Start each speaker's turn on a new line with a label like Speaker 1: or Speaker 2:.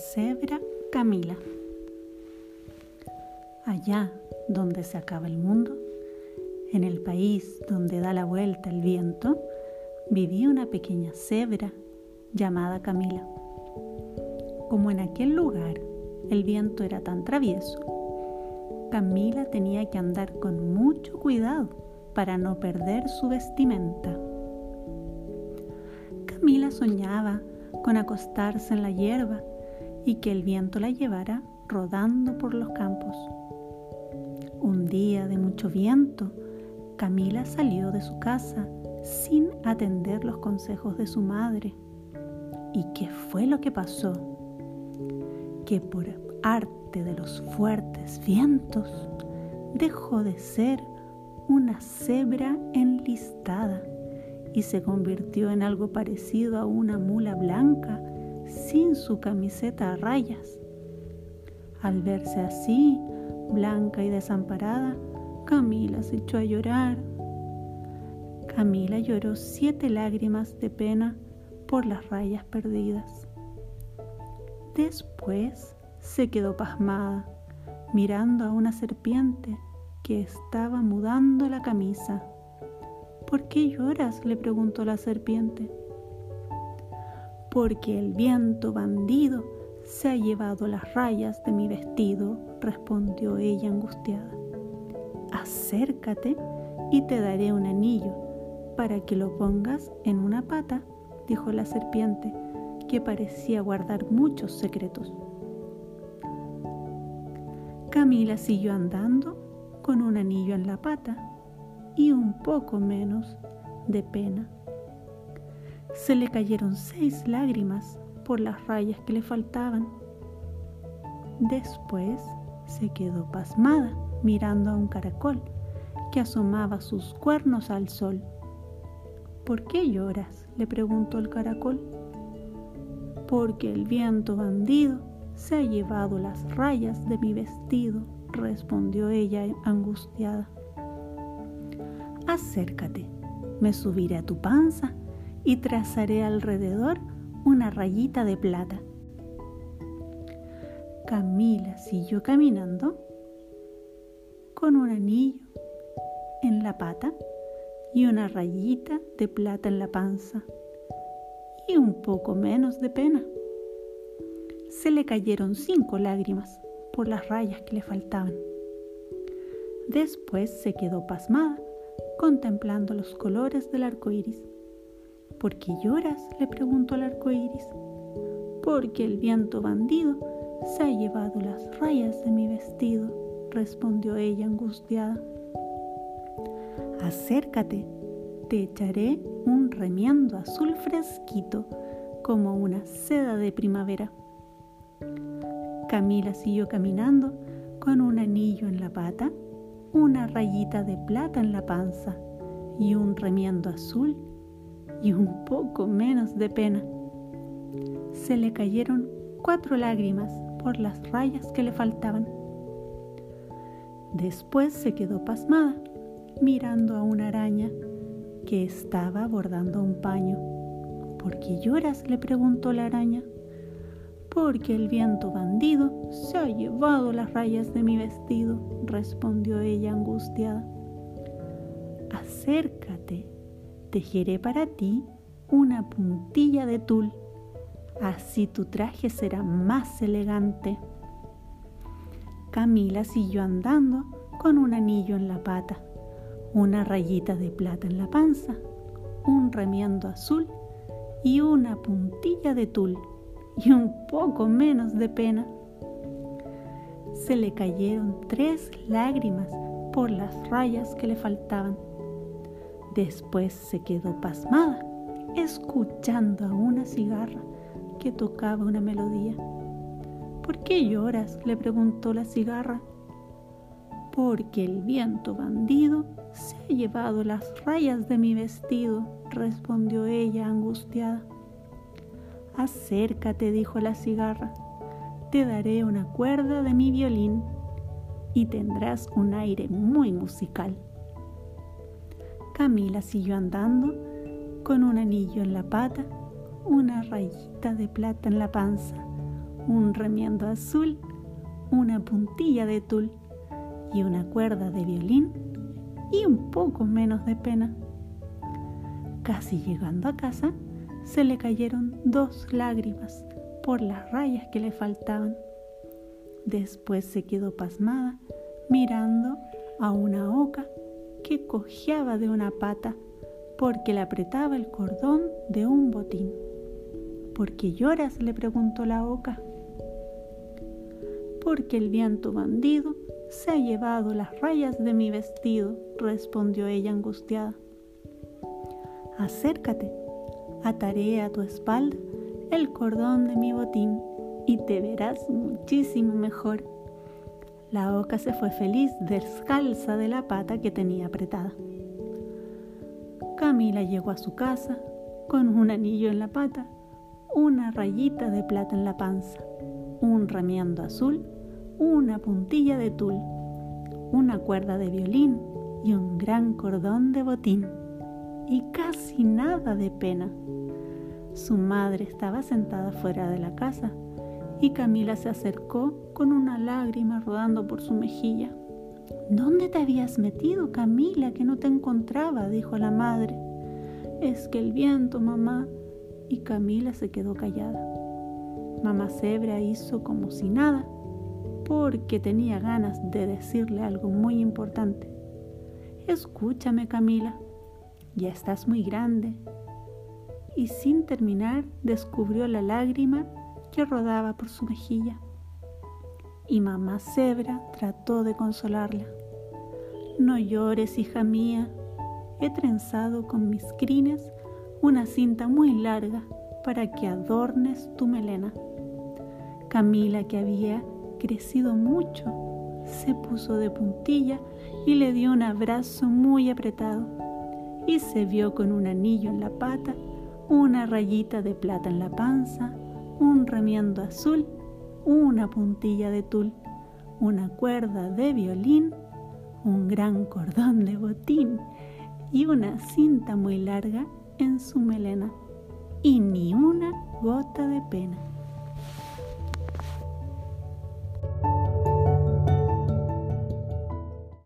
Speaker 1: cebra Camila. Allá donde se acaba el mundo, en el país donde da la vuelta el viento, vivía una pequeña cebra llamada Camila. Como en aquel lugar el viento era tan travieso, Camila tenía que andar con mucho cuidado para no perder su vestimenta. Camila soñaba con acostarse en la hierba y que el viento la llevara rodando por los campos. Un día de mucho viento, Camila salió de su casa sin atender los consejos de su madre. ¿Y qué fue lo que pasó? Que por arte de los fuertes vientos dejó de ser una cebra enlistada y se convirtió en algo parecido a una mula blanca sin su camiseta a rayas. Al verse así, blanca y desamparada, Camila se echó a llorar. Camila lloró siete lágrimas de pena por las rayas perdidas. Después se quedó pasmada, mirando a una serpiente que estaba mudando la camisa. ¿Por qué lloras? le preguntó la serpiente. Porque el viento bandido se ha llevado las rayas de mi vestido, respondió ella angustiada. Acércate y te daré un anillo para que lo pongas en una pata, dijo la serpiente, que parecía guardar muchos secretos. Camila siguió andando con un anillo en la pata y un poco menos de pena. Se le cayeron seis lágrimas por las rayas que le faltaban. Después se quedó pasmada mirando a un caracol que asomaba sus cuernos al sol. ¿Por qué lloras? le preguntó el caracol. Porque el viento bandido se ha llevado las rayas de mi vestido, respondió ella angustiada. Acércate, me subiré a tu panza y trazaré alrededor una rayita de plata. Camila siguió caminando con un anillo en la pata y una rayita de plata en la panza y un poco menos de pena. Se le cayeron cinco lágrimas por las rayas que le faltaban. Después se quedó pasmada contemplando los colores del arco iris. ¿Por qué lloras? le preguntó el arco iris. Porque el viento bandido se ha llevado las rayas de mi vestido, respondió ella angustiada. Acércate, te echaré un remiendo azul fresquito como una seda de primavera. Camila siguió caminando con un anillo en la pata una rayita de plata en la panza y un remiendo azul y un poco menos de pena. Se le cayeron cuatro lágrimas por las rayas que le faltaban. Después se quedó pasmada, mirando a una araña que estaba bordando un paño. ¿Por qué lloras? le preguntó la araña porque el viento bandido se ha llevado las rayas de mi vestido, respondió ella angustiada. Acércate, tejeré para ti una puntilla de tul, así tu traje será más elegante. Camila siguió andando con un anillo en la pata, una rayita de plata en la panza, un remiendo azul y una puntilla de tul y un poco menos de pena. Se le cayeron tres lágrimas por las rayas que le faltaban. Después se quedó pasmada, escuchando a una cigarra que tocaba una melodía. ¿Por qué lloras? le preguntó la cigarra. Porque el viento bandido se ha llevado las rayas de mi vestido, respondió ella angustiada. Acércate, dijo la cigarra, te daré una cuerda de mi violín y tendrás un aire muy musical. Camila siguió andando con un anillo en la pata, una rayita de plata en la panza, un remiendo azul, una puntilla de tul y una cuerda de violín y un poco menos de pena. Casi llegando a casa, se le cayeron dos lágrimas por las rayas que le faltaban. Después se quedó pasmada mirando a una oca que cojeaba de una pata porque le apretaba el cordón de un botín. ¿Por qué lloras? le preguntó la oca. Porque el viento bandido se ha llevado las rayas de mi vestido, respondió ella angustiada. Acércate, ataré a tu espalda el cordón de mi botín y te verás muchísimo mejor. La oca se fue feliz descalza de la pata que tenía apretada. Camila llegó a su casa con un anillo en la pata, una rayita de plata en la panza, un remiendo azul, una puntilla de tul, una cuerda de violín y un gran cordón de botín, y casi nada de pena. Su madre estaba sentada fuera de la casa y Camila se acercó con una lágrima rodando por su mejilla. ¿Dónde te habías metido, Camila, que no te encontraba? dijo la madre. Es que el viento, mamá. Y Camila se quedó callada. Mamá Zebra hizo como si nada, porque tenía ganas de decirle algo muy importante. Escúchame, Camila, ya estás muy grande. Y sin terminar descubrió la lágrima que rodaba por su mejilla. Y mamá Zebra trató de consolarla. No llores, hija mía. He trenzado con mis crines una cinta muy larga para que adornes tu melena. Camila, que había crecido mucho, se puso de puntilla y le dio un abrazo muy apretado y se vio con un anillo en la pata, una rayita de plata en la panza, un remiendo azul, una puntilla de tul, una cuerda de violín, un gran cordón de botín y una cinta muy larga en su melena, y ni una gota de pena.